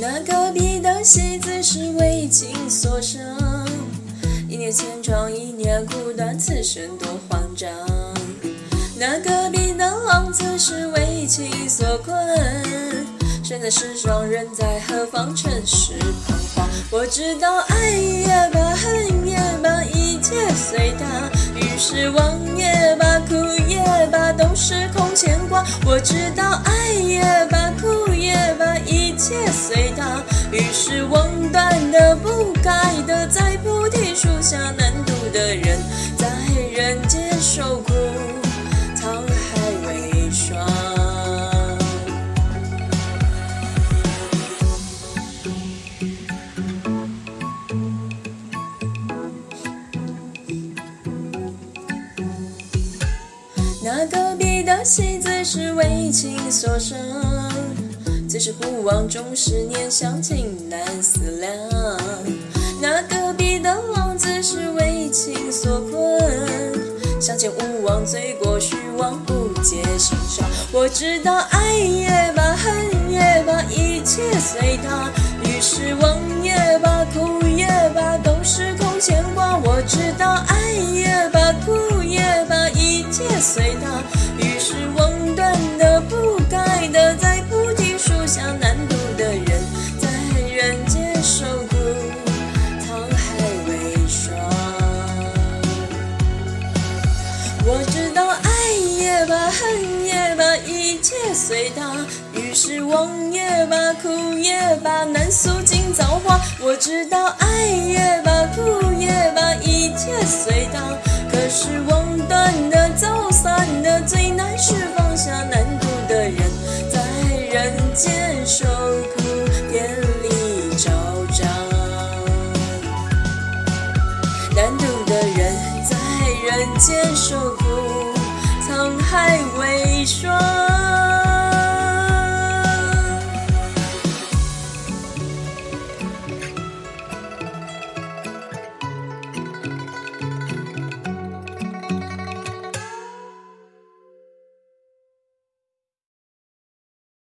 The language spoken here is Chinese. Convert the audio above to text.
那隔壁的戏子是为情所伤，一年千疮，一年苦短，此生多慌张。那隔壁的浪子是为情所困，身在世上，人在何方？尘世彷徨。我知道于是忘也罢，哭也罢，都是空牵挂。我知道爱也罢，哭也罢，一切随他。于是忘断的、不该的，在菩提树下难渡的，人那隔壁的戏子是为情所伤，只是不忘终十年，相情难思量。那隔壁的王子是为情所困，相见无望，醉过虚妄，不解心伤。我知道爱也罢，恨也罢，一切随他。于是忘也我知道爱也罢，恨也罢，一切随他。于是忘也罢，哭也罢，难诉尽造化。我知道爱也罢，哭也罢，一切随他。可是忘断的、走散的，最难是放下难渡的人，在人间受间受苦，沧海为霜。